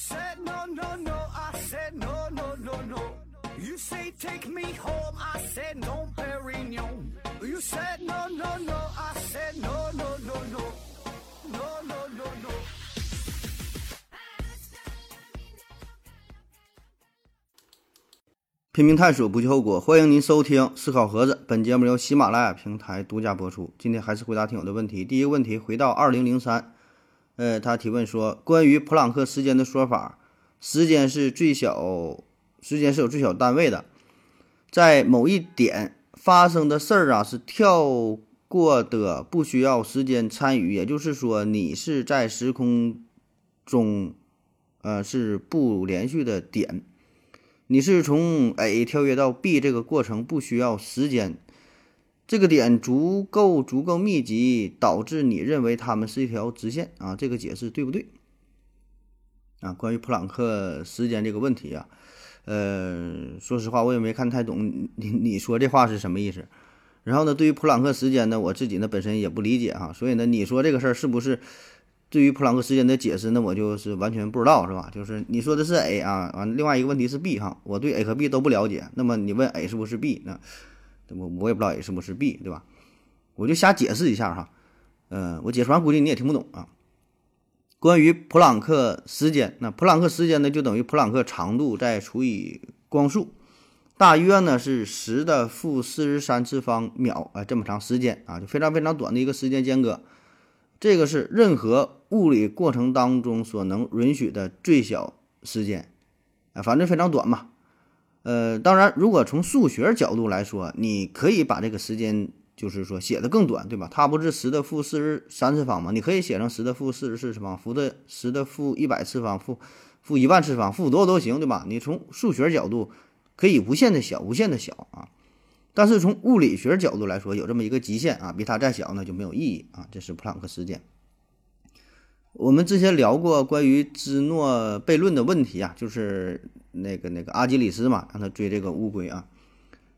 said no, no, no, I said no, no, no, no. You say take me home, I said no, Perignon. You said no, no, no, I said no, no, no, no. No, no, no, no. 拼命探索，不计后果。欢迎您收听《思考盒子》，本节目由喜马拉雅平台独家播出。今天还是回答听友的问题。第一个问题，回到二零零三，呃，他提问说，关于普朗克时间的说法，时间是最小，时间是有最小单位的，在某一点发生的事儿啊，是跳过的，不需要时间参与。也就是说，你是在时空中，呃，是不连续的点。你是从 A 跳跃到 B 这个过程不需要时间，这个点足够足够密集，导致你认为它们是一条直线啊？这个解释对不对？啊，关于普朗克时间这个问题啊，呃，说实话我也没看太懂你你说这话是什么意思。然后呢，对于普朗克时间呢，我自己呢本身也不理解哈，所以呢，你说这个事儿是不是？对于普朗克时间的解释，那我就是完全不知道，是吧？就是你说的是 A 啊，完另外一个问题是 B 哈，我对 A 和 B 都不了解。那么你问 A 是不是 B，那我我也不知道 A 是不是 B，对吧？我就瞎解释一下哈，嗯，我解释完估计你也听不懂啊。关于普朗克时间，那普朗克时间呢，就等于普朗克长度再除以光速，大约呢是十的负四十三次方秒啊，这么长时间啊，就非常非常短的一个时间间隔。这个是任何物理过程当中所能允许的最小时间，啊，反正非常短嘛。呃，当然，如果从数学角度来说，你可以把这个时间就是说写的更短，对吧？它不是十的负四十三次方吗？你可以写成十的负四十四次方，负的十的负一百次方，负负一万次方，负多少都行，对吧？你从数学角度可以无限的小，无限的小啊。但是从物理学角度来说，有这么一个极限啊，比它再小那就没有意义啊。这是普朗克时间。我们之前聊过关于芝诺悖论的问题啊，就是那个那个阿基里斯嘛，让他追这个乌龟啊，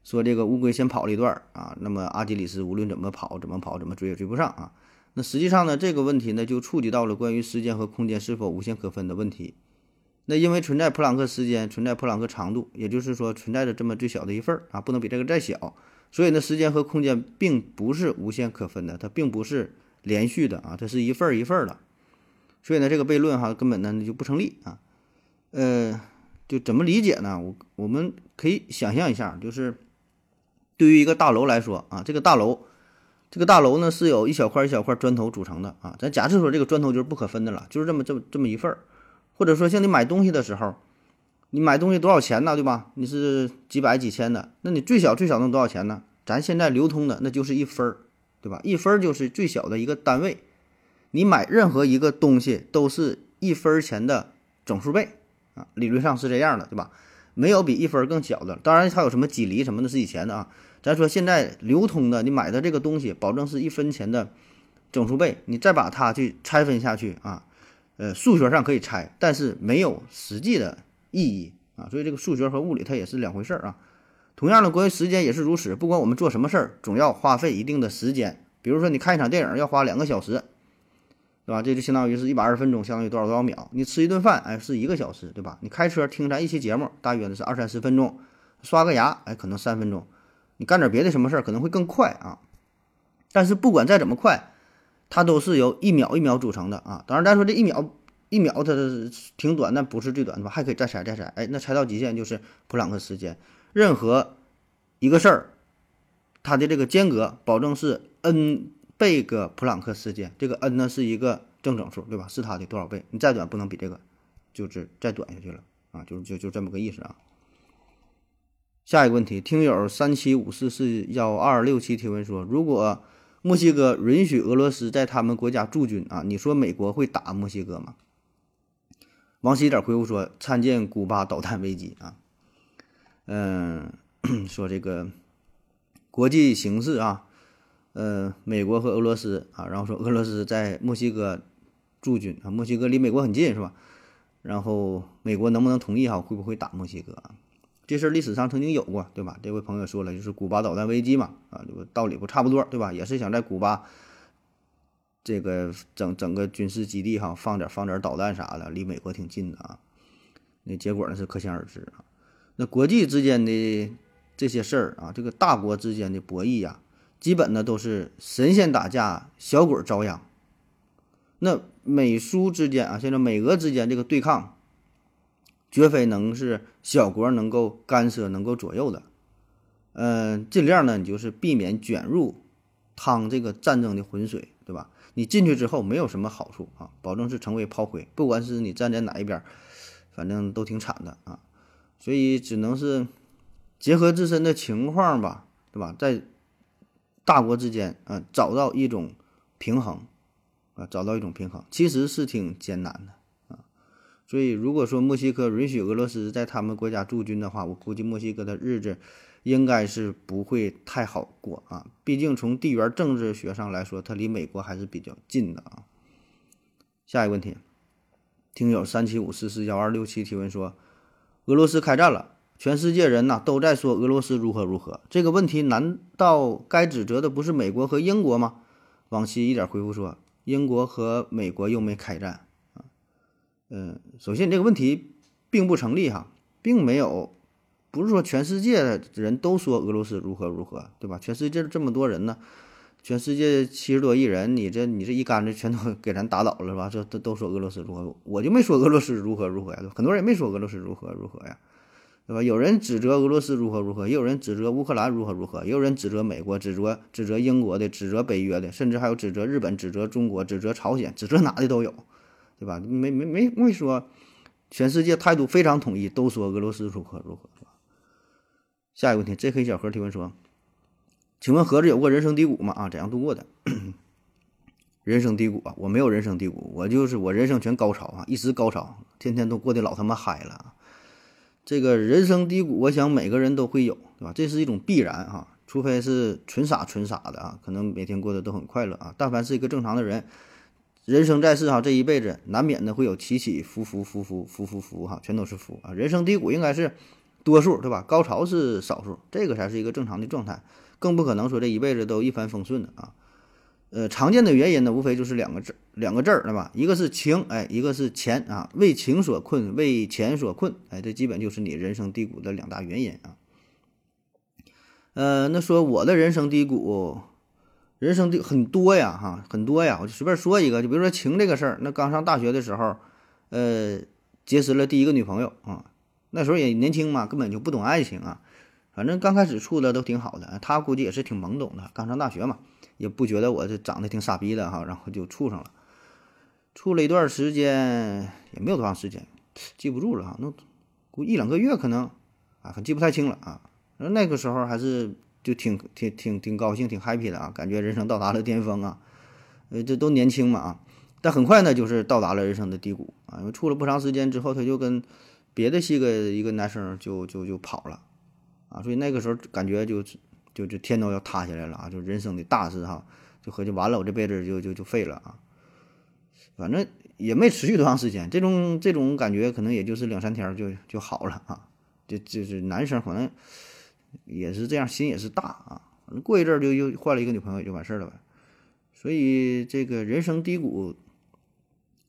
说这个乌龟先跑了一段啊，那么阿基里斯无论怎么跑，怎么跑，怎么追也追不上啊。那实际上呢，这个问题呢就触及到了关于时间和空间是否无限可分的问题。那因为存在普朗克时间，存在普朗克长度，也就是说存在着这么最小的一份儿啊，不能比这个再小，所以呢，时间和空间并不是无限可分的，它并不是连续的啊，它是一份儿一份儿的，所以呢，这个悖论哈根本呢就不成立啊。呃，就怎么理解呢？我我们可以想象一下，就是对于一个大楼来说啊，这个大楼，这个大楼呢是由一小块一小块砖头组成的啊，咱假设说这个砖头就是不可分的了，就是这么这么这么一份儿。或者说，像你买东西的时候，你买东西多少钱呢？对吧？你是几百几千的，那你最小最小能多少钱呢？咱现在流通的那就是一分儿，对吧？一分儿就是最小的一个单位。你买任何一个东西都是一分钱的整数倍啊，理论上是这样的，对吧？没有比一分更小的。当然，它有什么几厘什么的是以前的啊。咱说现在流通的，你买的这个东西，保证是一分钱的整数倍。你再把它去拆分下去啊。呃，数学上可以拆，但是没有实际的意义啊，所以这个数学和物理它也是两回事儿啊。同样的，关于时间也是如此，不管我们做什么事儿，总要花费一定的时间。比如说，你看一场电影要花两个小时，对吧？这就相当于是一百二十分钟，相当于多少多少秒？你吃一顿饭，哎，是一个小时，对吧？你开车听咱一期节目，大约的是二三十分钟。刷个牙，哎，可能三分钟。你干点别的什么事儿，可能会更快啊。但是不管再怎么快。它都是由一秒一秒组成的啊，当然咱说这一秒一秒它挺短，但不是最短的吧？还可以再拆再拆，哎，那拆到极限就是普朗克时间。任何一个事儿，它的这个间隔保证是 n 这个普朗克时间，这个 n 呢是一个正整数，对吧？是它的多少倍？你再短不能比这个，就是再短下去了啊，就就就这么个意思啊。下一个问题，听友三七五四四幺二六七提问说，如果墨西哥允许俄罗斯在他们国家驻军啊？你说美国会打墨西哥吗？王西点回复说：参见古巴导弹危机啊。嗯，说这个国际形势啊，呃，美国和俄罗斯啊，然后说俄罗斯在墨西哥驻军啊，墨西哥离美国很近是吧？然后美国能不能同意哈？会不会打墨西哥啊？这事儿历史上曾经有过，对吧？这位朋友说了，就是古巴导弹危机嘛，啊，这个道理不差不多，对吧？也是想在古巴这个整整个军事基地哈放点放点导弹啥的，离美国挺近的啊。那结果呢是可想而知啊。那国际之间的这些事儿啊，这个大国之间的博弈呀，基本呢都是神仙打架，小鬼遭殃。那美苏之间啊，现在美俄之间这个对抗，绝非能是小国能够干涉、能够左右的。嗯，尽量呢，你就是避免卷入趟这个战争的浑水，对吧？你进去之后没有什么好处啊，保证是成为炮灰。不管是你站在哪一边，反正都挺惨的啊。所以只能是结合自身的情况吧，对吧？在大国之间啊，找到一种平衡啊，找到一种平衡，其实是挺艰难的啊。所以如果说墨西哥允许俄罗斯在他们国家驻军的话，我估计墨西哥的日子。应该是不会太好过啊，毕竟从地缘政治学上来说，它离美国还是比较近的啊。下一个问题，听友三七五四四幺二六七提问说，俄罗斯开战了，全世界人呐都在说俄罗斯如何如何，这个问题难道该指责的不是美国和英国吗？往期一点回复说，英国和美国又没开战啊。嗯，首先这个问题并不成立哈，并没有。不是说全世界人都说俄罗斯如何如何，对吧？全世界这么多人呢，全世界七十多亿人，你这你这一杆子全都给咱打倒了，是吧？这都都说俄罗斯如何，我就没说俄罗斯如何如何呀，很多人也没说俄罗斯如何如何呀，对吧？有人指责俄罗斯如何如何，也有人指责乌克兰如何如何，也有人指责美国，指责指责英国的，指责北约的，甚至还有指责日本、指责中国、指责朝鲜、指责哪的都有，对吧？没没没没说全世界态度非常统一，都说俄罗斯如何如何。下一个问题，J K 小何提问说：“请问盒子有过人生低谷吗？啊，怎样度过的？人生低谷啊，我没有人生低谷，我就是我人生全高潮啊，一直高潮，天天都过得老他妈嗨了。这个人生低谷，我想每个人都会有，对吧？这是一种必然啊，除非是纯傻纯傻的啊，可能每天过得都很快乐啊。但凡是一个正常的人，人生在世哈，这一辈子难免的会有起起伏伏伏伏伏伏伏哈，全都是伏啊。人生低谷应该是。”多数对吧？高潮是少数，这个才是一个正常的状态，更不可能说这一辈子都一帆风顺的啊。呃，常见的原因呢，无非就是两个字，两个字儿，对吧？一个是情，哎，一个是钱啊。为情所困，为钱所困，哎，这基本就是你人生低谷的两大原因啊。呃，那说我的人生低谷，人生低很多呀，哈，很多呀。我就随便说一个，就比如说情这个事儿，那刚上大学的时候，呃，结识了第一个女朋友啊。那时候也年轻嘛，根本就不懂爱情啊。反正刚开始处的都挺好的，他估计也是挺懵懂的，刚上大学嘛，也不觉得我这长得挺傻逼的哈，然后就处上了。处了一段时间也没有多长时间，记不住了哈，那估一两个月可能啊，记不太清了啊。那个时候还是就挺挺挺挺高兴，挺 happy 的啊，感觉人生到达了巅峰啊。呃，这都年轻嘛啊，但很快呢，就是到达了人生的低谷啊，因为处了不长时间之后，他就跟。别的系个一个男生就就就跑了，啊，所以那个时候感觉就就就天都要塌下来了啊，就人生的大事哈，就合计完了，我这辈子就就就废了啊。反正也没持续多长时间，这种这种感觉可能也就是两三天就就好了啊。就就是男生可能也是这样，心也是大啊。过一阵儿就又换了一个女朋友就完事儿了呗。所以这个人生低谷，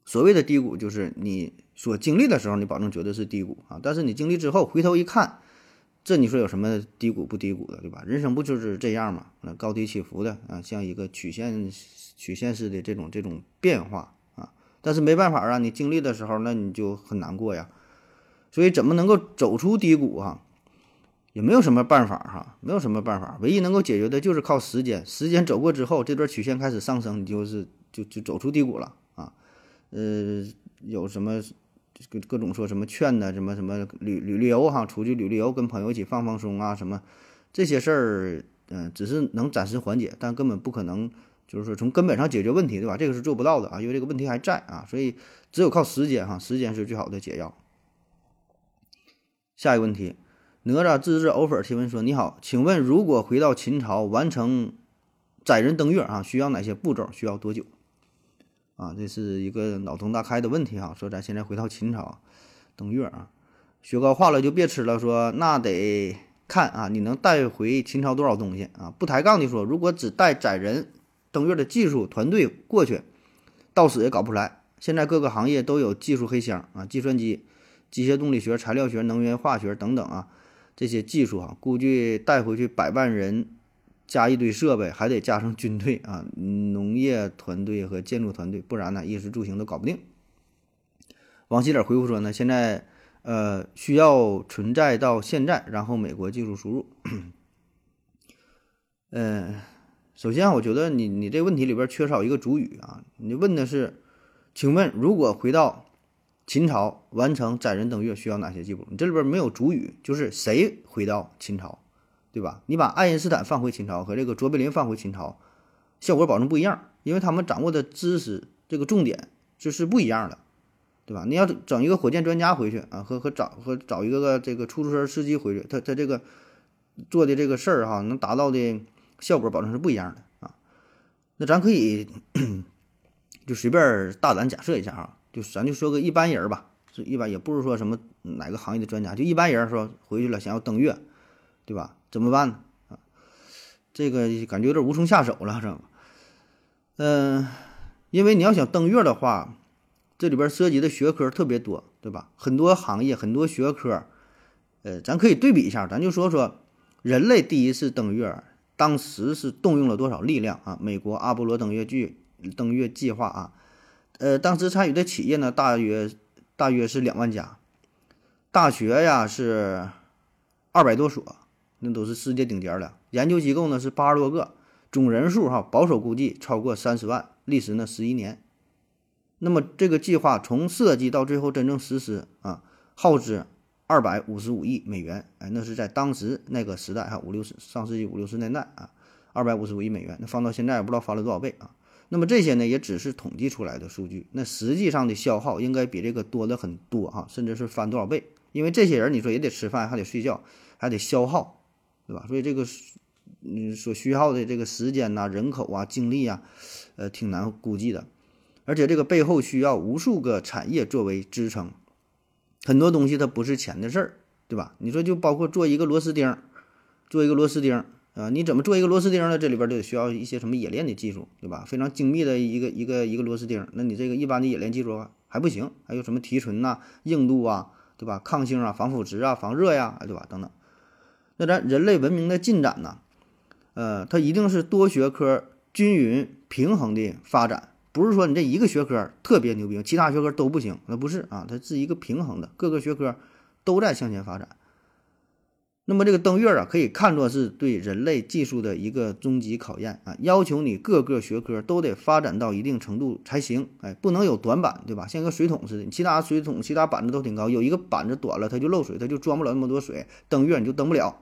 所谓的低谷就是你。所经历的时候，你保证绝对是低谷啊！但是你经历之后，回头一看，这你说有什么低谷不低谷的，对吧？人生不就是这样嘛？那高低起伏的啊，像一个曲线曲线式的这种这种变化啊。但是没办法啊，你经历的时候，那你就很难过呀。所以怎么能够走出低谷啊？也没有什么办法哈，没有什么办法，唯一能够解决的就是靠时间。时间走过之后，这段曲线开始上升，你就是就就走出低谷了啊。呃，有什么？各各种说什么劝的，什么什么旅旅旅游哈，出去旅旅游，跟朋友一起放放松啊，什么这些事儿，嗯，只是能暂时缓解，但根本不可能，就是说从根本上解决问题，对吧？这个是做不到的啊，因为这个问题还在啊，所以只有靠时间哈，时间是最好的解药。下一个问题，哪吒自制偶粉提问说：你好，请问如果回到秦朝完成载人登月啊，需要哪些步骤？需要多久？啊，这是一个脑洞大开的问题哈。说咱现在回到秦朝登月啊，雪糕化了就别吃了。说那得看啊，你能带回秦朝多少东西啊？不抬杠的说，如果只带载人登月的技术团队过去，到死也搞不出来。现在各个行业都有技术黑箱啊，计算机、机械动力学、材料学、能源化学等等啊，这些技术啊，估计带回去百万人，加一堆设备，还得加上军队啊，农业团队和建筑团队，不然呢，衣食住行都搞不定。王希点回复说呢，现在呃需要存在到现在，然后美国技术输入。嗯，首先我觉得你你这问题里边缺少一个主语啊，你问的是，请问如果回到秦朝完成载人登月需要哪些技术？你这里边没有主语，就是谁回到秦朝，对吧？你把爱因斯坦放回秦朝和这个卓别林放回秦朝，效果保证不一样，因为他们掌握的知识这个重点就是不一样的，对吧？你要整一个火箭专家回去啊，和和找和找一个个这个出租车司机回去，他他这个做的这个事儿哈，能达到的。效果保证是不一样的啊，那咱可以就随便大胆假设一下啊，就咱就说个一般人吧，是一般也不是说什么哪个行业的专家，就一般人说回去了想要登月，对吧？怎么办呢？啊，这个感觉有点无从下手了，是吧？嗯，因为你要想登月的话，这里边涉及的学科特别多，对吧？很多行业很多学科，呃，咱可以对比一下，咱就说说人类第一次登月。当时是动用了多少力量啊？美国阿波罗登月剧登月计划啊，呃，当时参与的企业呢，大约大约是两万家，大学呀是二百多所，那都是世界顶尖的。研究机构呢是八十多个，总人数哈保守估计超过三十万，历时呢十一年。那么这个计划从设计到最后真正实施啊，耗资。二百五十五亿美元，哎，那是在当时那个时代哈，五六十上世纪五六十年代啊，二百五十五亿美元，那放到现在也不知道翻了多少倍啊。那么这些呢，也只是统计出来的数据，那实际上的消耗应该比这个多的很多哈，甚至是翻多少倍。因为这些人你说也得吃饭，还得睡觉，还得消耗，对吧？所以这个嗯所需要的这个时间呐、人口啊、精力啊，呃，挺难估计的。而且这个背后需要无数个产业作为支撑。很多东西它不是钱的事儿，对吧？你说就包括做一个螺丝钉，做一个螺丝钉啊，你怎么做一个螺丝钉呢？这里边就得需要一些什么冶炼的技术，对吧？非常精密的一个一个一个螺丝钉，那你这个一般的冶炼技术还不行，还有什么提纯呐、硬度啊，对吧？抗性啊、防腐蚀啊、防热呀，对吧？等等。那咱人类文明的进展呢？呃，它一定是多学科均匀平衡的发展。不是说你这一个学科特别牛逼，其他学科都不行，那不是啊，它是一个平衡的，各个学科都在向前发展。那么这个登月啊，可以看作是对人类技术的一个终极考验啊，要求你各个学科都得发展到一定程度才行，哎，不能有短板，对吧？像一个水桶似的，其他水桶、其他板子都挺高，有一个板子短了，它就漏水，它就装不了那么多水，登月你就登不了，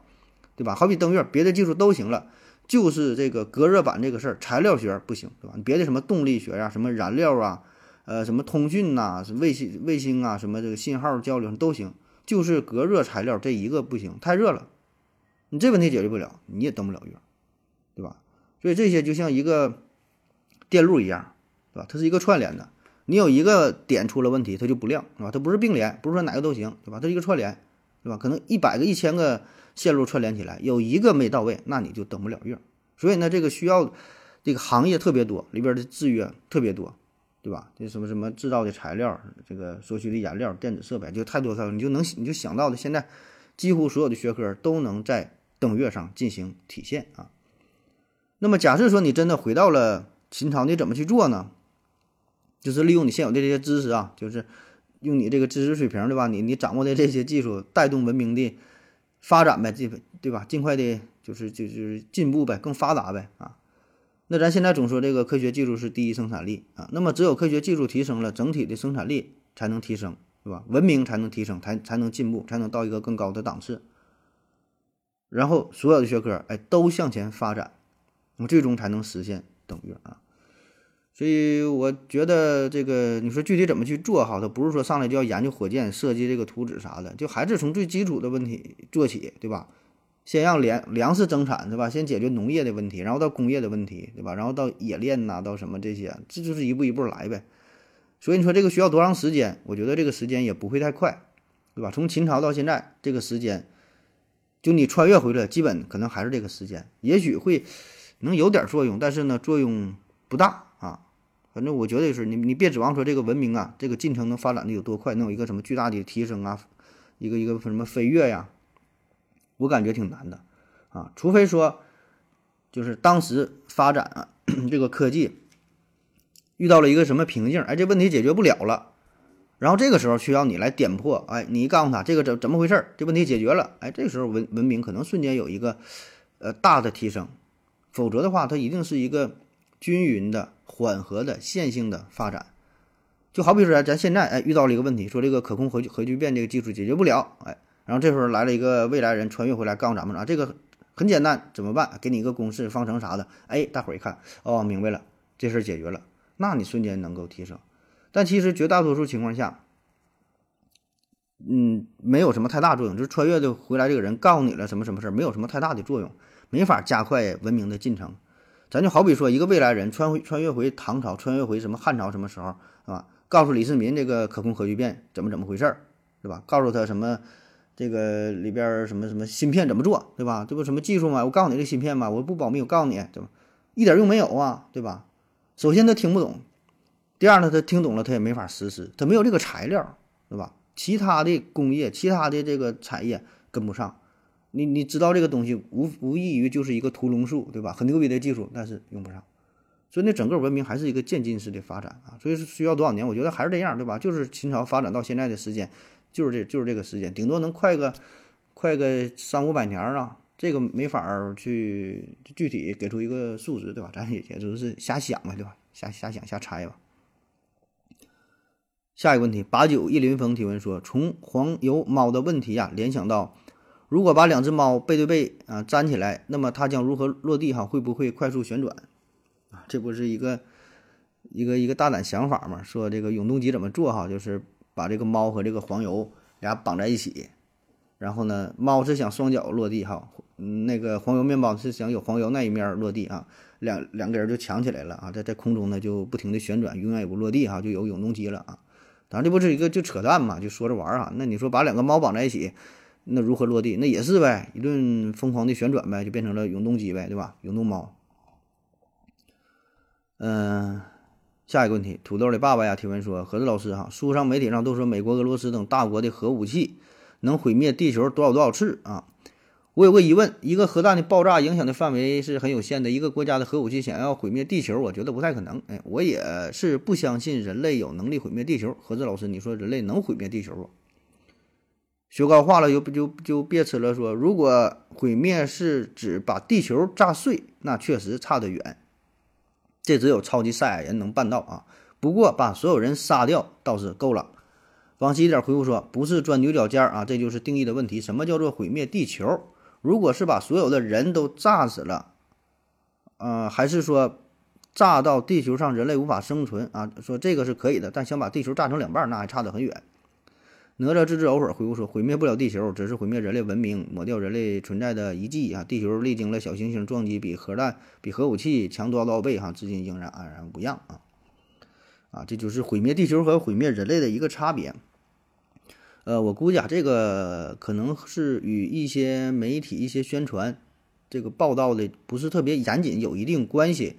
对吧？好比登月，别的技术都行了。就是这个隔热板这个事儿，材料学不行，对吧？你别的什么动力学呀、什么燃料啊、呃，什么通讯呐、卫星、卫星啊、什么这个信号交流都行，就是隔热材料这一个不行，太热了，你这问题解决不了，你也登不了月，对吧？所以这些就像一个电路一样，对吧？它是一个串联的，你有一个点出了问题，它就不亮，是吧？它不是并联，不是说哪个都行，对吧？它是一个串联，对吧？可能一百个、一千个。线路串联起来，有一个没到位，那你就登不了月。所以呢，这个需要这个行业特别多，里边的制约特别多，对吧？这什么什么制造的材料，这个所需的颜料、电子设备，就太多太多，你就能你就想到的，现在几乎所有的学科都能在登月上进行体现啊。那么假设说你真的回到了秦朝，你怎么去做呢？就是利用你现有的这些知识啊，就是用你这个知识水平，对吧？你你掌握的这些技术，带动文明的。发展呗，这对吧？尽快的，就是就是进步呗，更发达呗啊！那咱现在总说这个科学技术是第一生产力啊，那么只有科学技术提升了，整体的生产力才能提升，对吧？文明才能提升，才才能进步，才能到一个更高的档次。然后所有的学科哎都向前发展，那么最终才能实现等于啊！所以我觉得这个你说具体怎么去做哈，它不是说上来就要研究火箭设计这个图纸啥的，就还是从最基础的问题做起，对吧？先让粮粮食增产，对吧？先解决农业的问题，然后到工业的问题，对吧？然后到冶炼呐，到什么这些，这就是一步一步来呗。所以你说这个需要多长时间？我觉得这个时间也不会太快，对吧？从秦朝到现在这个时间，就你穿越回来，基本可能还是这个时间，也许会能有点作用，但是呢，作用不大啊。反正我觉得是你你别指望说这个文明啊，这个进程能发展的有多快，能有一个什么巨大的提升啊，一个一个什么飞跃呀，我感觉挺难的啊，除非说就是当时发展啊这个科技遇到了一个什么瓶颈，哎，这问题解决不了了，然后这个时候需要你来点破，哎，你告诉他这个怎怎么回事儿，这问题解决了，哎，这时候文文明可能瞬间有一个呃大的提升，否则的话，它一定是一个均匀的。缓和的线性的发展，就好比说咱现在哎遇到了一个问题，说这个可控核核聚变这个技术解决不了，哎，然后这时候来了一个未来人穿越回来告诉咱们啊，这个很简单，怎么办？给你一个公式方程啥的，哎，大伙儿一看，哦，明白了，这事儿解决了，那你瞬间能够提升。但其实绝大多数情况下，嗯，没有什么太大作用，就是穿越的回来这个人告诉你了什么什么事儿，没有什么太大的作用，没法加快文明的进程。咱就好比说，一个未来人穿穿越回唐朝，穿越回什么汉朝什么时候，是吧？告诉李世民这个可控核聚变怎么怎么回事儿，是吧？告诉他什么这个里边什么什么芯片怎么做，对吧？这不什么技术吗？我告诉你这芯片嘛，我不保密，我告诉你，怎么一点用没有啊，对吧？首先他听不懂，第二呢，他听懂了他也没法实施，他没有这个材料，对吧？其他的工业，其他的这个产业跟不上。你你知道这个东西无无异于就是一个屠龙术，对吧？很牛逼的技术，但是用不上，所以那整个文明还是一个渐进式的发展啊。所以是需要多少年？我觉得还是这样，对吧？就是秦朝发展到现在的时间，就是这就是这个时间，顶多能快个快个三五百年啊。这个没法去具体给出一个数值，对吧？咱也也就是瞎想嘛，对吧？瞎瞎想瞎猜吧。下一个问题，八九一林峰提问说，从黄油猫的问题呀联想到。如果把两只猫背对背啊粘起来，那么它将如何落地？哈，会不会快速旋转？啊，这不是一个一个一个大胆想法嘛？说这个永动机怎么做？哈，就是把这个猫和这个黄油俩绑在一起，然后呢，猫是想双脚落地哈，那个黄油面包是想有黄油那一面落地啊，两两个人就抢起来了啊，在在空中呢就不停的旋转，永远也不落地哈，就有永动机了啊。当然这不是一个就扯淡嘛，就说着玩儿啊。那你说把两个猫绑在一起？那如何落地？那也是呗，一顿疯狂的旋转呗，就变成了永动机呗，对吧？永动猫。嗯，下一个问题，土豆的爸爸呀提问说：何子老师哈，书上媒体上都说美国、俄罗斯等大国的核武器能毁灭地球多少多少次啊？我有个疑问，一个核弹的爆炸影响的范围是很有限的，一个国家的核武器想要毁灭地球，我觉得不太可能。哎，我也是不相信人类有能力毁灭地球。何子老师，你说人类能毁灭地球不？学高化了，就不就就别吃了。说如果毁灭是指把地球炸碎，那确实差得远，这只有超级赛亚人能办到啊。不过把所有人杀掉倒是够了。往西一点回复说，不是钻牛角尖啊，这就是定义的问题。什么叫做毁灭地球？如果是把所有的人都炸死了，呃，还是说炸到地球上人类无法生存啊？说这个是可以的，但想把地球炸成两半，那还差得很远。哪吒自知偶尔回复说：“毁灭不了地球，只是毁灭人类文明，抹掉人类存在的遗迹啊！地球历经了小行星撞击，比核弹、比核武器强多少多少倍哈，至今仍然安然无恙啊！啊，这就是毁灭地球和毁灭人类的一个差别。呃，我估计啊，这个可能是与一些媒体一些宣传这个报道的不是特别严谨有一定关系，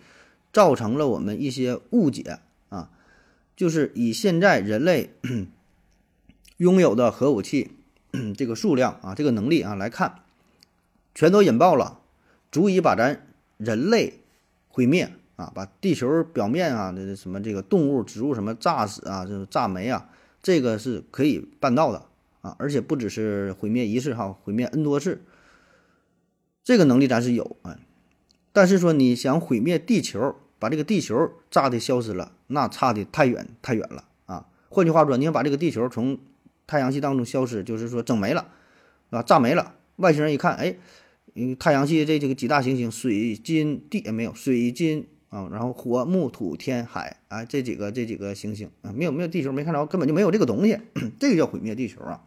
造成了我们一些误解啊。就是以现在人类。”拥有的核武器 这个数量啊，这个能力啊来看，全都引爆了，足以把咱人类毁灭啊，把地球表面啊的什么这个动物、植物什么炸死啊，就是炸没啊，这个是可以办到的啊，而且不只是毁灭一次哈，毁灭 N 多次，这个能力咱是有啊。但是说你想毁灭地球，把这个地球炸的消失了，那差的太远太远了啊。换句话说，你想把这个地球从太阳系当中消失，就是说整没了，啊，炸没了。外星人一看，哎，嗯太阳系这这个几大行星，水金地也没有，水金啊，然后火木土天海啊，这几个这几个行星啊，没有没有地球没看着，根本就没有这个东西，这个叫毁灭地球啊。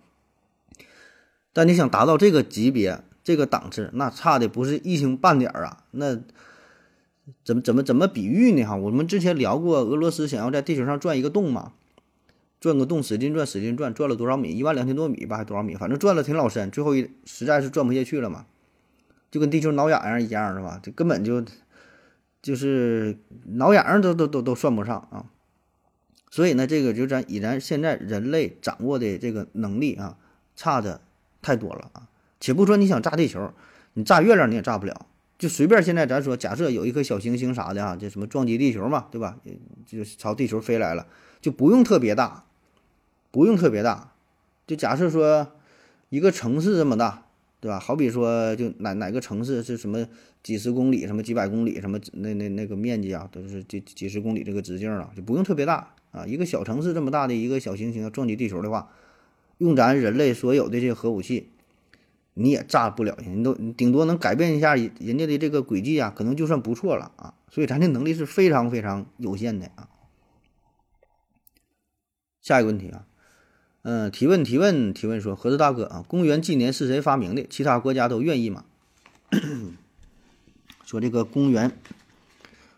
但你想达到这个级别、这个档次，那差的不是一星半点儿啊，那怎么怎么怎么比喻呢？哈，我们之前聊过，俄罗斯想要在地球上钻一个洞嘛。钻个洞，使劲钻，使劲钻，钻了多少米？一万两千多米吧，还多少米？反正钻了挺老深，最后一实在是钻不下去了嘛，就跟地球挠痒痒一样，是吧？这根本就就是挠痒痒都都都都算不上啊。所以呢，这个就咱以咱现在人类掌握的这个能力啊，差的太多了啊。且不说你想炸地球，你炸月亮你也炸不了。就随便现在咱说，假设有一颗小行星啥的啊，这什么撞击地球嘛，对吧？就朝地球飞来了，就不用特别大，不用特别大。就假设说一个城市这么大，对吧？好比说就哪哪个城市是什么几十公里、什么几百公里、什么那那那个面积啊，都是几几十公里这个直径啊，就不用特别大。啊，一个小城市这么大的一个小行星撞击地球的话，用咱人类所有的这个核武器，你也炸不了人，都顶多能改变一下人家的这个轨迹啊，可能就算不错了啊。所以咱这能力是非常非常有限的啊。下一个问题啊，嗯，提问提问提问说，盒子大哥啊，公元纪年是谁发明的？其他国家都愿意吗？说这个公元。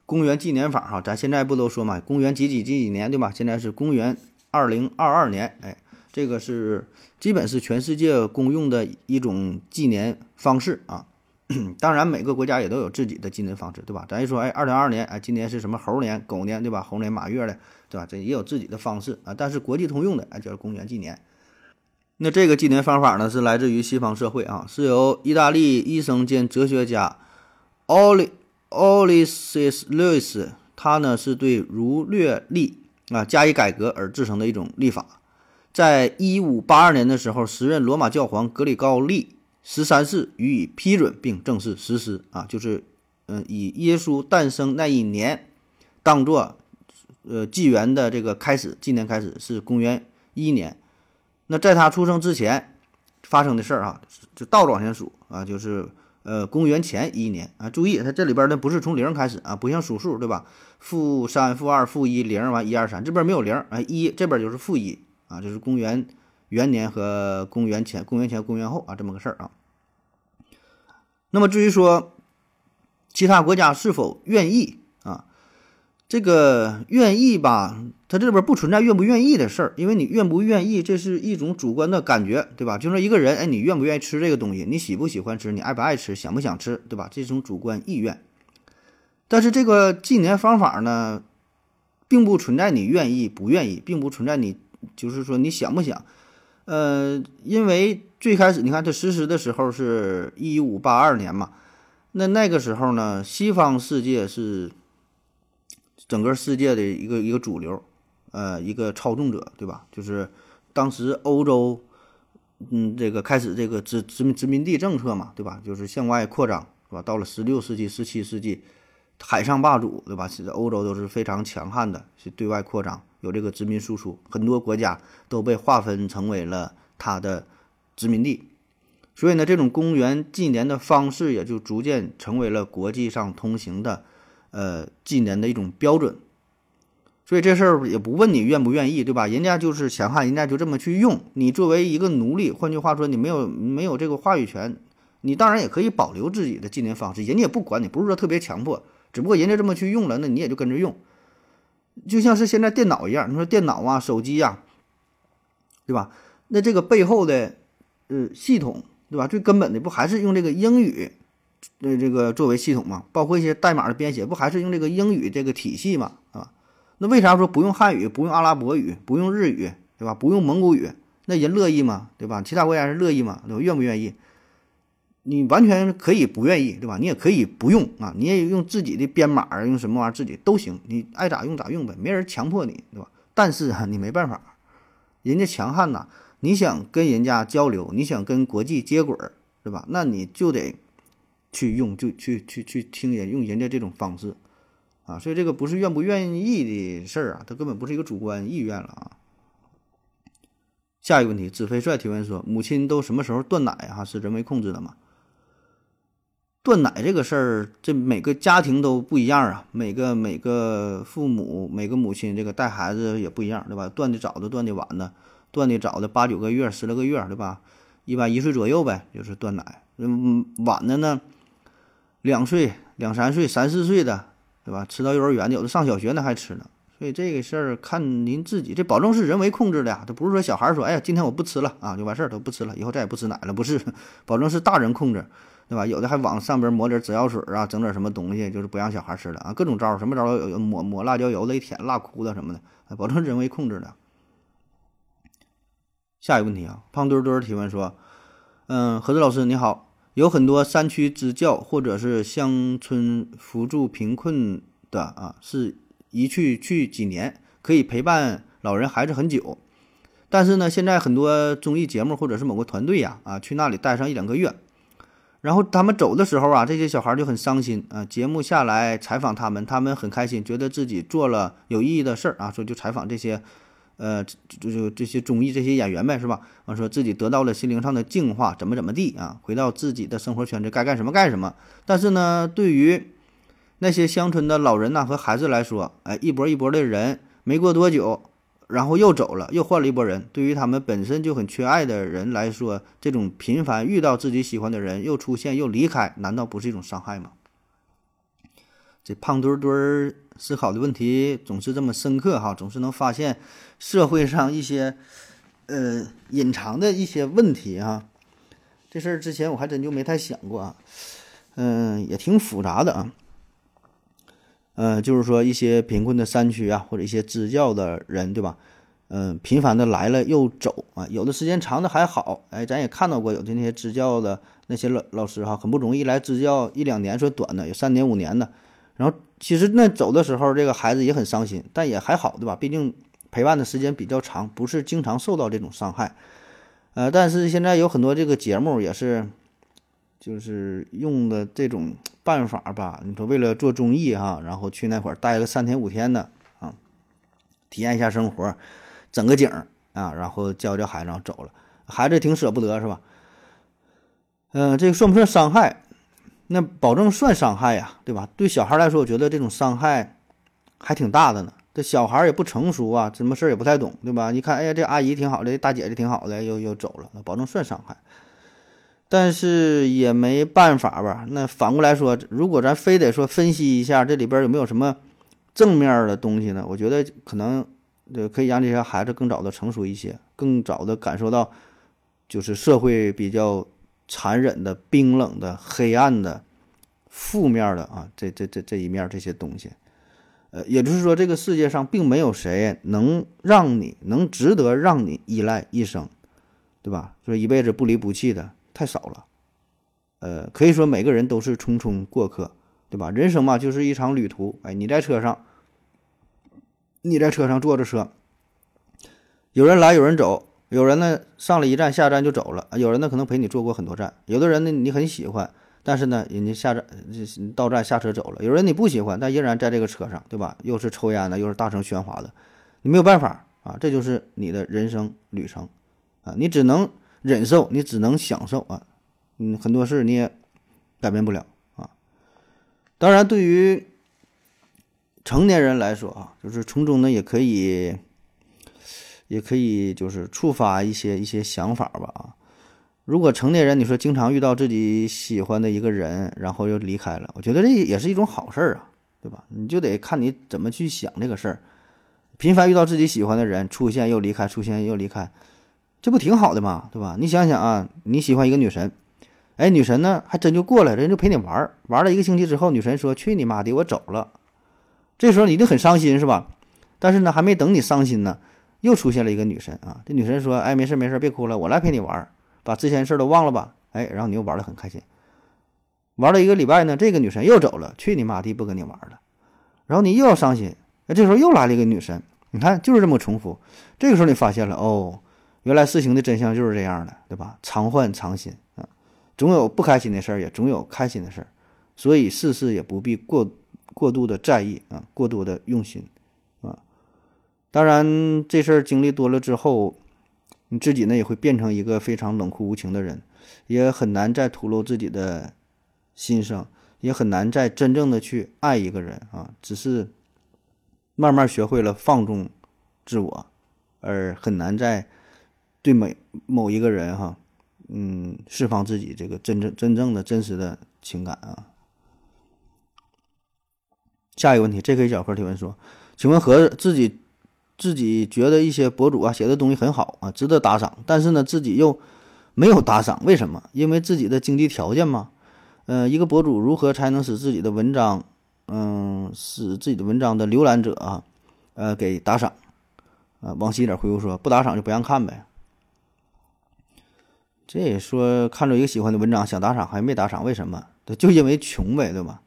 公元纪年法哈，咱现在不都说嘛，公元几几几几年对吧？现在是公元二零二二年，哎，这个是基本是全世界公用的一种纪年方式啊。当然，每个国家也都有自己的纪年方式，对吧？咱一说，哎，二零二二年，哎，今年是什么猴年、狗年，对吧？猴年马月的，对吧？这也有自己的方式啊。但是国际通用的，哎，就是公元纪年。那这个纪年方法呢，是来自于西方社会啊，是由意大利医生兼哲学家奥利。Olysses Lewis，他呢是对儒略历啊加以改革而制成的一种历法，在一五八二年的时候，时任罗马教皇格里高利十三世予以批准并正式实施啊，就是嗯以耶稣诞生那一年当做呃纪元的这个开始，纪年开始是公元一年，那在他出生之前发生的事儿啊，就倒着往前数啊，就是。呃，公元前一年啊，注意它这里边呢不是从零开始啊，不像数数对吧？负三、负二、负一、零完一二三，这边没有零啊，一这边就是负一啊，就是公元元年和公元前、公元前、公元后啊这么个事儿啊。那么至于说其他国家是否愿意啊，这个愿意吧？它这里边不存在愿不愿意的事儿，因为你愿不愿意，这是一种主观的感觉，对吧？就说一个人，哎，你愿不愿意吃这个东西？你喜不喜欢吃？你爱不爱吃？想不想吃？对吧？这种主观意愿。但是这个纪年方法呢，并不存在你愿意不愿意，并不存在你就是说你想不想。呃，因为最开始你看它实施的时候是一五八二年嘛，那那个时候呢，西方世界是整个世界的一个一个主流。呃，一个操纵者，对吧？就是当时欧洲，嗯，这个开始这个殖殖民殖民地政策嘛，对吧？就是向外扩张，是吧？到了十六世纪、十七世纪，海上霸主，对吧？其实欧洲都是非常强悍的，去对外扩张，有这个殖民输出，很多国家都被划分成为了它的殖民地，所以呢，这种公元纪年的方式也就逐渐成为了国际上通行的，呃，纪年的一种标准。所以这事儿也不问你愿不愿意，对吧？人家就是强悍，人家就这么去用。你作为一个奴隶，换句话说，你没有没有这个话语权。你当然也可以保留自己的纪年方式，人家也不管你，不是说特别强迫，只不过人家这么去用了，那你也就跟着用。就像是现在电脑一样，你说电脑啊、手机呀，对吧？那这个背后的呃系统，对吧？最根本的不还是用这个英语呃这个作为系统嘛？包括一些代码的编写，不还是用这个英语这个体系嘛？啊？那为啥说不用汉语、不用阿拉伯语、不用日语，对吧？不用蒙古语，那人乐意吗？对吧？其他国家人乐意吗？对吧？愿不愿意？你完全可以不愿意，对吧？你也可以不用啊，你也用自己的编码，用什么玩意儿自己都行，你爱咋用咋用呗，没人强迫你，对吧？但是啊，你没办法，人家强悍呐，你想跟人家交流，你想跟国际接轨儿，对吧？那你就得去用，就去去去听人用人家这种方式。啊，所以这个不是愿不愿意的事儿啊，它根本不是一个主观意愿了啊。下一个问题，子飞帅提问说：母亲都什么时候断奶啊？是人为控制的吗？断奶这个事儿，这每个家庭都不一样啊，每个每个父母、每个母亲这个带孩子也不一样，对吧？断的早的，断的晚的，断的早的八九个月、十来个月，对吧？一般一岁左右呗，就是断奶。嗯，晚的呢，两岁、两三岁、三四岁的。对吧？吃到幼儿园的，有的上小学呢还吃呢，所以这个事儿看您自己。这保证是人为控制的呀，这不是说小孩说，哎呀，今天我不吃了啊，就完事儿，都不吃了，以后再也不吃奶了，不是，保证是大人控制。对吧？有的还往上边抹点止药水啊，整点什么东西，就是不让小孩吃了啊，各种招儿，什么招儿都有，抹抹辣椒油的，一舔辣哭的什么的，保证人为控制的。下一个问题啊，胖墩墩提问说，嗯，何子老师你好，有很多山区支教或者是乡村扶助贫困的啊，是一去去几年，可以陪伴老人孩子很久。但是呢，现在很多综艺节目或者是某个团队呀，啊，去那里待上一两个月，然后他们走的时候啊，这些小孩就很伤心啊。节目下来采访他们，他们很开心，觉得自己做了有意义的事儿啊，所以就采访这些，呃，就就这些综艺这些演员呗，是吧？完说自己得到了心灵上的净化，怎么怎么地啊，回到自己的生活圈子，该干什么干什么。但是呢，对于那些乡村的老人呐和孩子来说，哎，一波一波的人，没过多久。然后又走了，又换了一波人。对于他们本身就很缺爱的人来说，这种频繁遇到自己喜欢的人又出现又离开，难道不是一种伤害吗？这胖墩墩儿思考的问题总是这么深刻哈，总是能发现社会上一些呃隐藏的一些问题哈。这事儿之前我还真就没太想过啊，嗯，也挺复杂的啊。呃，就是说一些贫困的山区啊，或者一些支教的人，对吧？嗯，频繁的来了又走啊，有的时间长的还好，哎，咱也看到过有的那些支教的那些老老师哈，很不容易来支教一两年，说短的有三年五年的，然后其实那走的时候，这个孩子也很伤心，但也还好，对吧？毕竟陪伴的时间比较长，不是经常受到这种伤害。呃，但是现在有很多这个节目也是。就是用的这种办法吧，你说为了做综艺哈，然后去那会儿待个三天五天的啊，体验一下生活，整个景啊，然后教教孩子，然后走了，孩子挺舍不得是吧？嗯，这个算不算伤害？那保证算伤害呀，对吧？对小孩来说，我觉得这种伤害还挺大的呢。这小孩也不成熟啊，什么事儿也不太懂，对吧？你看，哎呀，这阿姨挺好的，大姐姐挺好的，又又走了，那保证算伤害。但是也没办法吧？那反过来说，如果咱非得说分析一下这里边有没有什么正面的东西呢？我觉得可能呃可以让这些孩子更早的成熟一些，更早的感受到就是社会比较残忍的、冰冷的、黑暗的、负面的啊，这这这这一面这些东西。呃，也就是说，这个世界上并没有谁能让你能值得让你依赖一生，对吧？说一辈子不离不弃的。太少了，呃，可以说每个人都是匆匆过客，对吧？人生嘛，就是一场旅途。哎，你在车上，你在车上坐着车，有人来，有人走，有人呢上了一站，下站就走了；有人呢可能陪你坐过很多站，有的人呢你很喜欢，但是呢人家下站到站下车走了；有人你不喜欢，但依然在这个车上，对吧？又是抽烟的，又是大声喧哗的，你没有办法啊，这就是你的人生旅程啊，你只能。忍受你只能享受啊，嗯，很多事你也改变不了啊。当然，对于成年人来说啊，就是从中呢也可以，也可以就是触发一些一些想法吧啊。如果成年人你说经常遇到自己喜欢的一个人，然后又离开了，我觉得这也是一种好事儿啊，对吧？你就得看你怎么去想这个事儿。频繁遇到自己喜欢的人出现又离开，出现又离开。这不挺好的吗？对吧？你想想啊，你喜欢一个女神，哎，女神呢还真就过来，人就陪你玩儿玩了一个星期之后，女神说：“去你妈的，我走了。”这时候你一定很伤心，是吧？但是呢，还没等你伤心呢，又出现了一个女神啊！这女神说：“哎，没事没事，别哭了，我来陪你玩，把之前事儿都忘了吧。”哎，然后你又玩的很开心。玩了一个礼拜呢，这个女神又走了，去你妈的，不跟你玩了。然后你又要伤心，哎，这时候又来了一个女神，你看就是这么重复。这个时候你发现了哦。原来事情的真相就是这样的，对吧？常患常新啊，总有不开心的事儿，也总有开心的事儿，所以事事也不必过过度的在意啊，过多的用心。当然，这事儿经历多了之后，你自己呢也会变成一个非常冷酷无情的人，也很难再吐露自己的心声，也很难再真正的去爱一个人啊。只是慢慢学会了放纵自我，而很难再。对每某一个人哈，嗯，释放自己这个真正真正的真实的情感啊。下一个问题，这个小何提问说：“请问何自己自己觉得一些博主啊写的东西很好啊，值得打赏，但是呢自己又没有打赏，为什么？因为自己的经济条件吗？呃，一个博主如何才能使自己的文章，嗯，使自己的文章的浏览者啊，呃，给打赏？啊，往西点回复说不打赏就不让看呗。这也说看着一个喜欢的文章想打赏还没打赏，为什么？就因为穷呗，对吧？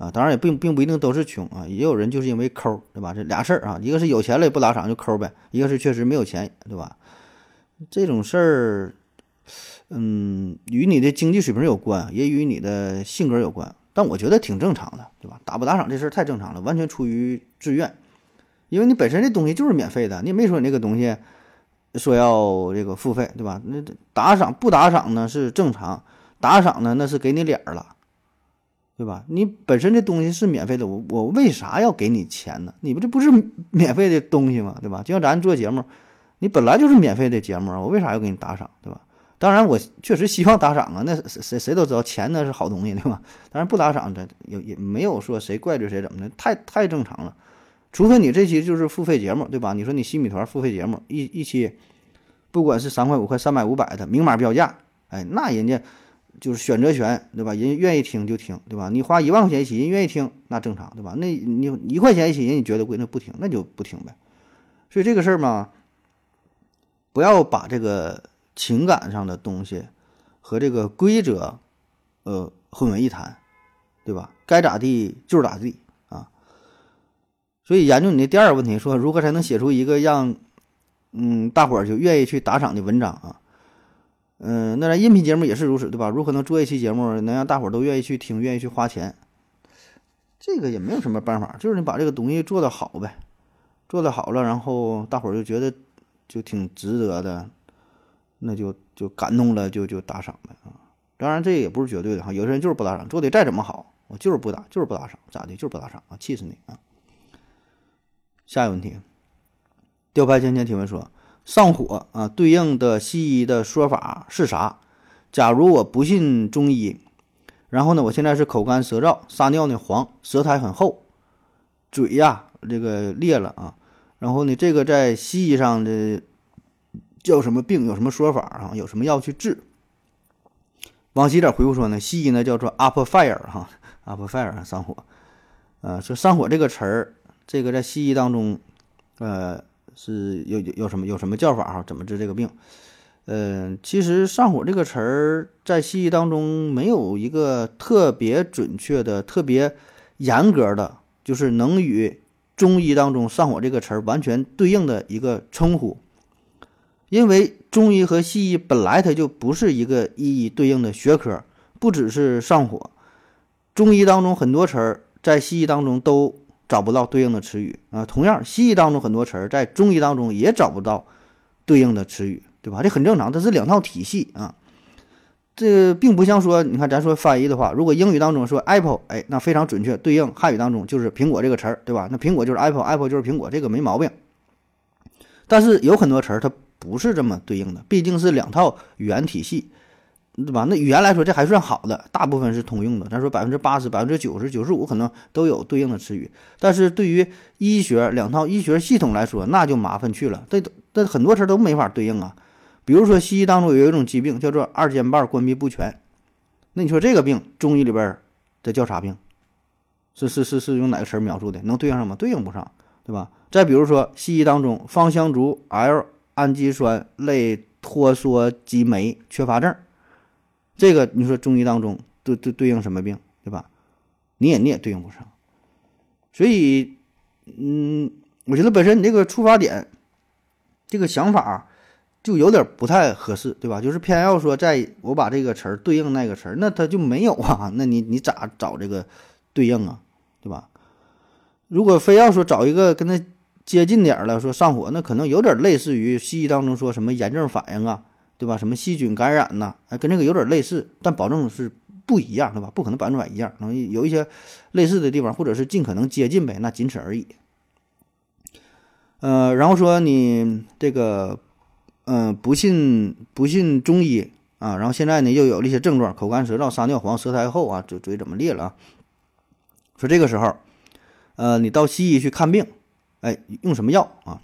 啊，当然也并并不一定都是穷啊，也有人就是因为抠，对吧？这俩事儿啊，一个是有钱了也不打赏就抠呗，一个是确实没有钱，对吧？这种事儿，嗯，与你的经济水平有关，也与你的性格有关，但我觉得挺正常的，对吧？打不打赏这事儿太正常了，完全出于自愿，因为你本身这东西就是免费的，你也没说你这个东西说要这个付费，对吧？那打赏不打赏呢是正常，打赏呢那是给你脸儿了。对吧？你本身这东西是免费的，我我为啥要给你钱呢？你不这不是免费的东西吗？对吧？就像咱做节目，你本来就是免费的节目，我为啥要给你打赏？对吧？当然，我确实希望打赏啊。那谁谁都知道钱那是好东西，对吧？当然不打赏，这也也没有说谁怪罪谁怎么的，太太正常了。除非你这期就是付费节目，对吧？你说你新米团付费节目一一期，不管是三块五块、三百五百的明码标价，哎，那人家。就是选择权，对吧？人愿意听就听，对吧？你花一万块钱一起，人愿意听，那正常，对吧？那你一块钱一起，人你觉得贵，那不听，那就不听呗。所以这个事儿嘛，不要把这个情感上的东西和这个规则，呃，混为一谈，对吧？该咋地就是咋地啊。所以研究你的第二个问题，说如何才能写出一个让嗯大伙儿就愿意去打赏的文章啊？嗯，那咱音频节目也是如此，对吧？如何能做一期节目能让大伙儿都愿意去听，愿意去花钱？这个也没有什么办法，就是你把这个东西做得好呗，做得好了，然后大伙儿就觉得就挺值得的，那就就感动了，就就打赏呗啊。当然这也不是绝对的哈，有些人就是不打赏，做的再怎么好，我就是不打，就是不打赏，咋的？就是不打赏啊，气死你啊！下一个问题，吊牌尖尖提问说。上火啊，对应的西医的说法是啥？假如我不信中医，然后呢，我现在是口干舌燥，撒尿呢黄，舌苔很厚，嘴呀这个裂了啊，然后呢，这个在西医上的叫什么病？有什么说法啊？有什么药去治？往西点回复说呢，西医呢叫做 up fire 哈，up fire 上火，呃，说上火这个词儿，这个在西医当中，呃。是有有有什么有什么叫法哈？怎么治这个病？嗯，其实上火这个词儿在西医当中没有一个特别准确的、特别严格的，就是能与中医当中上火这个词儿完全对应的一个称呼。因为中医和西医本来它就不是一个一一对应的学科，不只是上火，中医当中很多词儿在西医当中都。找不到对应的词语啊，同样，西医当中很多词儿在中医当中也找不到对应的词语，对吧？这很正常，它是两套体系啊。这并不像说，你看咱说翻译的话，如果英语当中说 apple，哎，那非常准确，对应汉语当中就是苹果这个词儿，对吧？那苹果就是 apple，apple 就是苹果，这个没毛病。但是有很多词儿它不是这么对应的，毕竟是两套语言体系。对吧？那语言来说，这还算好的，大部分是通用的。咱说百分之八十、百分之九十九十五可能都有对应的词语，但是对于医学两套医学系统来说，那就麻烦去了。这这很多词都没法对应啊。比如说西医当中有一种疾病叫做二尖瓣关闭不全，那你说这个病中医里边这叫啥病？是是是是用哪个词描述的？能对应上吗？对应不上，对吧？再比如说西医当中芳香族 L 氨基酸类脱羧激酶缺乏症。这个你说中医当中对对对应什么病，对吧？你也你也对应不上，所以，嗯，我觉得本身你这个出发点，这个想法就有点不太合适，对吧？就是偏要说在我把这个词儿对应那个词儿，那它就没有啊？那你你咋找这个对应啊？对吧？如果非要说找一个跟它接近点儿了，说上火，那可能有点类似于西医当中说什么炎症反应啊。对吧？什么细菌感染呐？哎，跟这个有点类似，但保证是不一样，对吧？不可能百分之百一样，能有一些类似的地方，或者是尽可能接近呗，那仅此而已。呃，然后说你这个，嗯，不信不信中医啊，然后现在呢又有了一些症状，口干舌燥、撒尿黄、舌苔厚啊，嘴嘴怎么裂了啊？说这个时候，呃，你到西医去看病，哎，用什么药啊？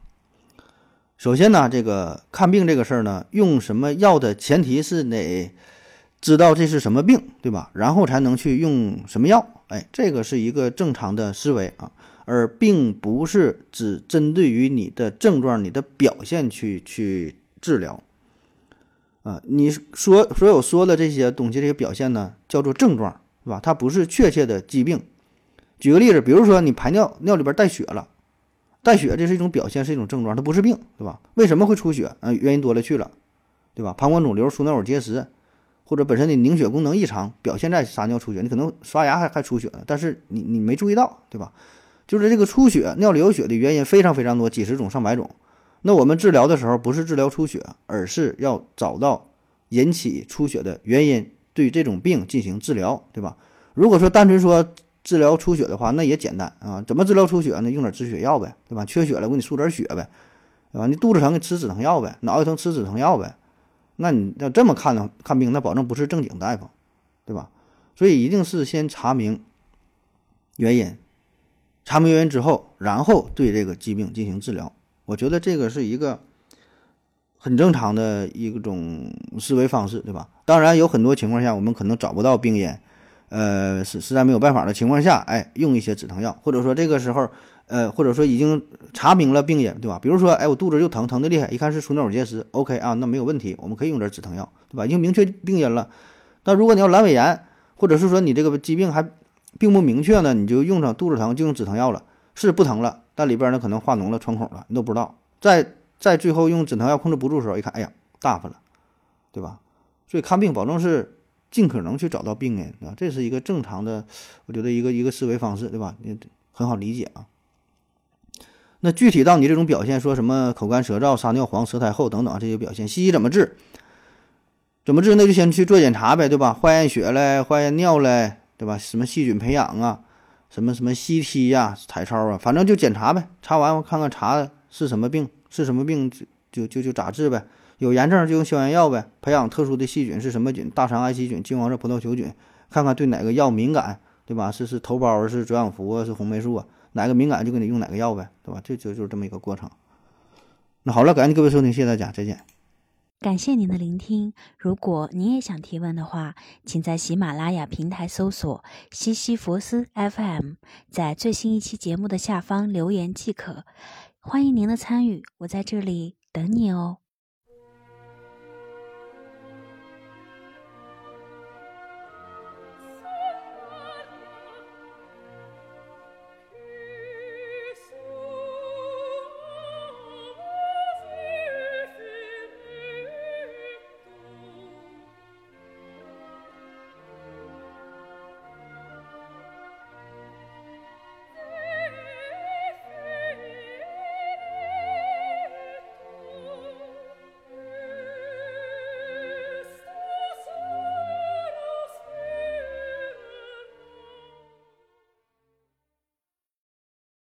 首先呢，这个看病这个事儿呢，用什么药的前提是得知道这是什么病，对吧？然后才能去用什么药。哎，这个是一个正常的思维啊，而并不是只针对于你的症状、你的表现去去治疗。啊，你说所有说的这些东西，这些表现呢，叫做症状，是吧？它不是确切的疾病。举个例子，比如说你排尿尿里边带血了，带血这是一种表现，是一种症状，它不是病，对吧？为什么会出血？嗯，原因多了去了，对吧？膀胱肿瘤、输尿管结石。或者本身的凝血功能异常，表现在撒尿出血，你可能刷牙还还出血呢，但是你你没注意到，对吧？就是这个出血，尿里有血的原因非常非常多，几十种上百种。那我们治疗的时候不是治疗出血，而是要找到引起出血的原因，对这种病进行治疗，对吧？如果说单纯说治疗出血的话，那也简单啊，怎么治疗出血呢？用点止血药呗，对吧？缺血了，我给你输点血呗，对吧？你肚子疼，你吃止疼药呗；脑袋疼，吃止疼药呗。那你要这么看呢？看病那保证不是正经大夫，对吧？所以一定是先查明原因，查明原因之后，然后对这个疾病进行治疗。我觉得这个是一个很正常的一种思维方式，对吧？当然有很多情况下，我们可能找不到病因，呃，实实在没有办法的情况下，哎，用一些止疼药，或者说这个时候。呃，或者说已经查明了病因，对吧？比如说，哎，我肚子又疼，疼的厉害，一看是输尿管结石，OK 啊，那没有问题，我们可以用点止疼药，对吧？已经明确病因了。但如果你要阑尾炎，或者是说你这个疾病还并不明确呢，你就用上肚子疼就用止疼药了，是不疼了，但里边呢可能化脓了、穿孔了，你都不知道。在在最后用止疼药控制不住的时候，一看，哎呀，大发了，对吧？所以看病保证是尽可能去找到病因啊，这是一个正常的，我觉得一个一个思维方式，对吧？你很好理解啊。那具体到你这种表现，说什么口干舌燥、撒尿黄、舌苔厚等等啊这些表现，西医怎么治？怎么治？那就先去做检查呗，对吧？化验血嘞，化验尿嘞，对吧？什么细菌培养啊，什么什么 CT 呀、彩超啊，反正就检查呗。查完我看看查的是什么病，是什么病就就就咋治呗。有炎症就用消炎药呗。培养特殊的细菌是什么菌？大肠癌细菌、金黄色葡萄球菌，看看对哪个药敏感，对吧？是是头孢是左氧氟啊，是红霉素啊。哪个敏感就给你用哪个药呗，对吧？这就就是这么一个过程。那好了，感谢各位收听，谢谢大家，再见。感谢您的聆听。如果您也想提问的话，请在喜马拉雅平台搜索“西西弗斯 FM”，在最新一期节目的下方留言即可。欢迎您的参与，我在这里等你哦。